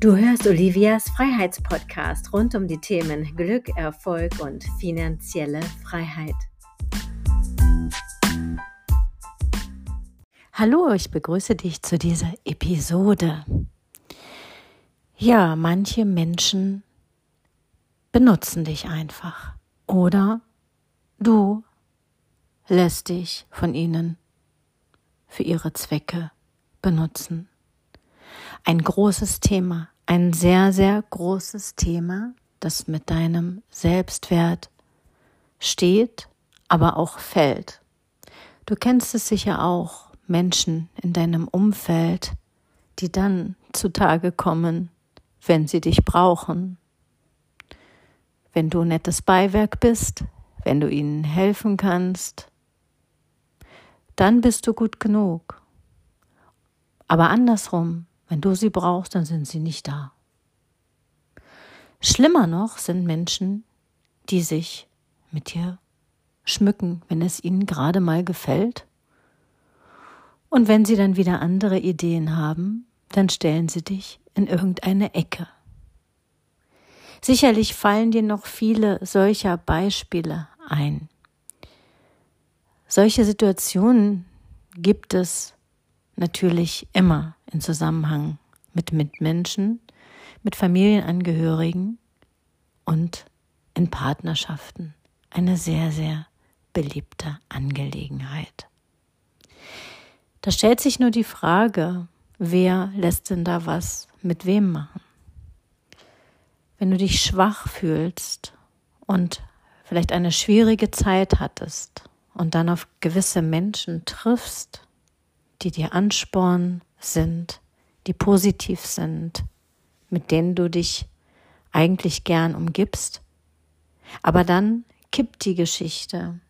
Du hörst Olivias Freiheitspodcast rund um die Themen Glück, Erfolg und finanzielle Freiheit. Hallo, ich begrüße dich zu dieser Episode. Ja, manche Menschen benutzen dich einfach oder du lässt dich von ihnen für ihre Zwecke benutzen ein großes Thema, ein sehr, sehr großes Thema, das mit deinem Selbstwert steht, aber auch fällt. Du kennst es sicher auch, Menschen in deinem Umfeld, die dann zutage kommen, wenn sie dich brauchen. Wenn du nettes Beiwerk bist, wenn du ihnen helfen kannst, dann bist du gut genug. Aber andersrum, wenn du sie brauchst, dann sind sie nicht da. Schlimmer noch sind Menschen, die sich mit dir schmücken, wenn es ihnen gerade mal gefällt. Und wenn sie dann wieder andere Ideen haben, dann stellen sie dich in irgendeine Ecke. Sicherlich fallen dir noch viele solcher Beispiele ein. Solche Situationen gibt es natürlich immer in Zusammenhang mit Mitmenschen, mit Familienangehörigen und in Partnerschaften. Eine sehr, sehr beliebte Angelegenheit. Da stellt sich nur die Frage, wer lässt denn da was mit wem machen? Wenn du dich schwach fühlst und vielleicht eine schwierige Zeit hattest und dann auf gewisse Menschen triffst, die dir Ansporn sind, die positiv sind, mit denen du dich eigentlich gern umgibst. Aber dann kippt die Geschichte.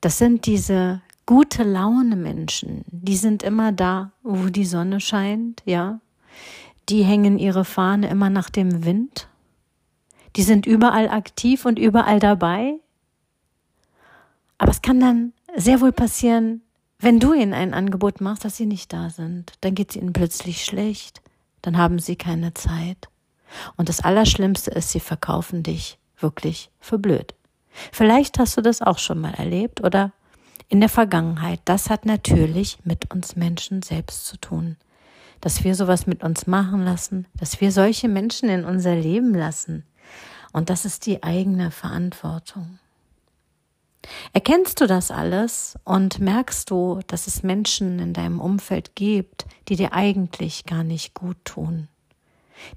Das sind diese gute Laune Menschen, die sind immer da, wo die Sonne scheint, ja. Die hängen ihre Fahne immer nach dem Wind. Die sind überall aktiv und überall dabei. Aber es kann dann sehr wohl passieren, wenn du ihnen ein Angebot machst, dass sie nicht da sind, dann geht es ihnen plötzlich schlecht, dann haben sie keine Zeit. Und das Allerschlimmste ist, sie verkaufen dich wirklich für blöd. Vielleicht hast du das auch schon mal erlebt oder in der Vergangenheit. Das hat natürlich mit uns Menschen selbst zu tun. Dass wir sowas mit uns machen lassen, dass wir solche Menschen in unser Leben lassen. Und das ist die eigene Verantwortung. Erkennst du das alles und merkst du, dass es Menschen in deinem Umfeld gibt, die dir eigentlich gar nicht gut tun,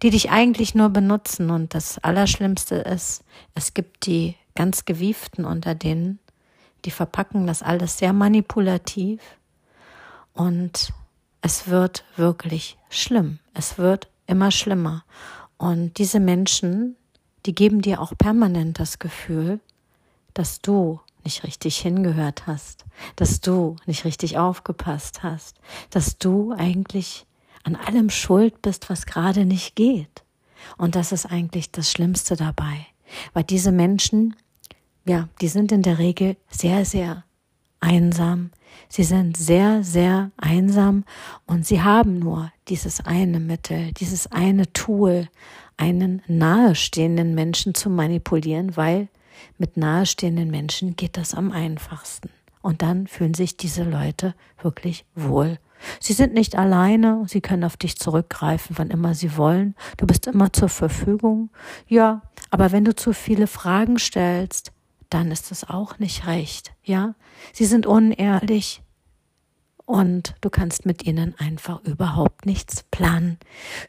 die dich eigentlich nur benutzen und das Allerschlimmste ist, es gibt die ganz gewieften unter denen, die verpacken das alles sehr manipulativ und es wird wirklich schlimm. Es wird immer schlimmer. Und diese Menschen, die geben dir auch permanent das Gefühl, dass du nicht richtig hingehört hast, dass du nicht richtig aufgepasst hast, dass du eigentlich an allem schuld bist, was gerade nicht geht. Und das ist eigentlich das Schlimmste dabei, weil diese Menschen, ja, die sind in der Regel sehr, sehr einsam. Sie sind sehr, sehr einsam und sie haben nur dieses eine Mittel, dieses eine Tool, einen nahestehenden Menschen zu manipulieren, weil mit nahestehenden Menschen geht das am einfachsten. Und dann fühlen sich diese Leute wirklich wohl. Sie sind nicht alleine, sie können auf dich zurückgreifen, wann immer sie wollen. Du bist immer zur Verfügung. Ja, aber wenn du zu viele Fragen stellst, dann ist es auch nicht recht. Ja, sie sind unehrlich, und du kannst mit ihnen einfach überhaupt nichts planen.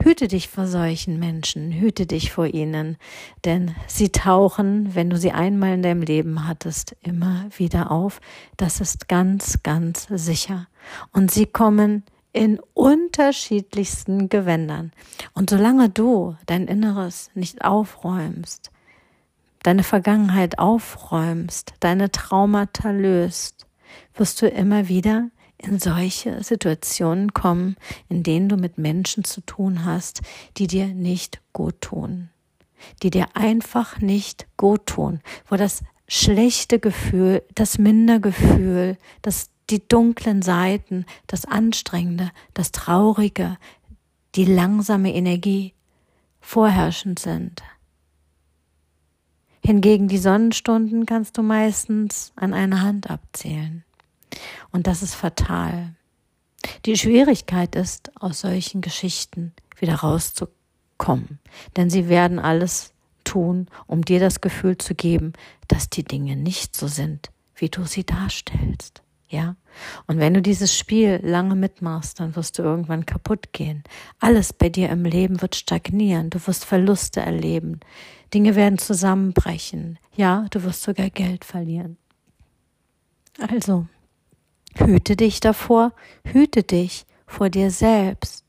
Hüte dich vor solchen Menschen, hüte dich vor ihnen, denn sie tauchen, wenn du sie einmal in deinem Leben hattest, immer wieder auf. Das ist ganz, ganz sicher. Und sie kommen in unterschiedlichsten Gewändern. Und solange du dein Inneres nicht aufräumst, deine Vergangenheit aufräumst, deine Traumata löst, wirst du immer wieder in solche Situationen kommen, in denen du mit Menschen zu tun hast, die dir nicht gut tun, die dir einfach nicht gut tun, wo das schlechte Gefühl, das Mindergefühl, das die dunklen Seiten, das Anstrengende, das Traurige, die langsame Energie vorherrschend sind. Hingegen die Sonnenstunden kannst du meistens an einer Hand abzählen. Und das ist fatal. Die Schwierigkeit ist, aus solchen Geschichten wieder rauszukommen. Denn sie werden alles tun, um dir das Gefühl zu geben, dass die Dinge nicht so sind, wie du sie darstellst. Ja? Und wenn du dieses Spiel lange mitmachst, dann wirst du irgendwann kaputt gehen. Alles bei dir im Leben wird stagnieren. Du wirst Verluste erleben. Dinge werden zusammenbrechen. Ja, du wirst sogar Geld verlieren. Also, hüte dich davor, hüte dich vor dir selbst.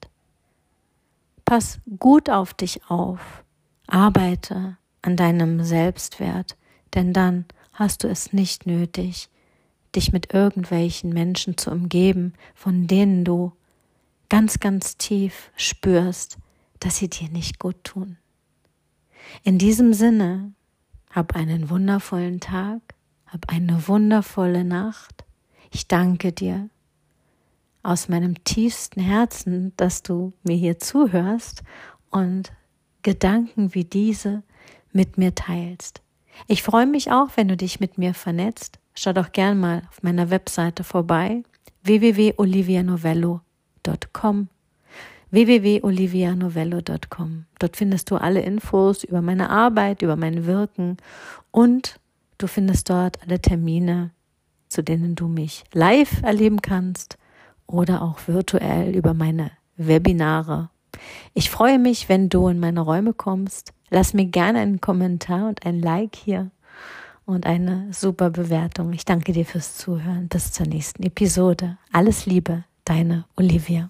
Pass gut auf dich auf. Arbeite an deinem Selbstwert, denn dann hast du es nicht nötig, dich mit irgendwelchen Menschen zu umgeben, von denen du ganz, ganz tief spürst, dass sie dir nicht gut tun. In diesem Sinne, hab einen wundervollen Tag, hab eine wundervolle Nacht. Ich danke dir aus meinem tiefsten Herzen, dass du mir hier zuhörst und Gedanken wie diese mit mir teilst. Ich freue mich auch, wenn du dich mit mir vernetzt. Schau doch gern mal auf meiner Webseite vorbei www.olivianovello.com www.olivianovello.com. Dort findest du alle Infos über meine Arbeit, über mein Wirken und du findest dort alle Termine, zu denen du mich live erleben kannst oder auch virtuell über meine Webinare. Ich freue mich, wenn du in meine Räume kommst Lass mir gerne einen Kommentar und ein Like hier und eine super Bewertung. Ich danke dir fürs Zuhören. Bis zur nächsten Episode. Alles Liebe, deine Olivia.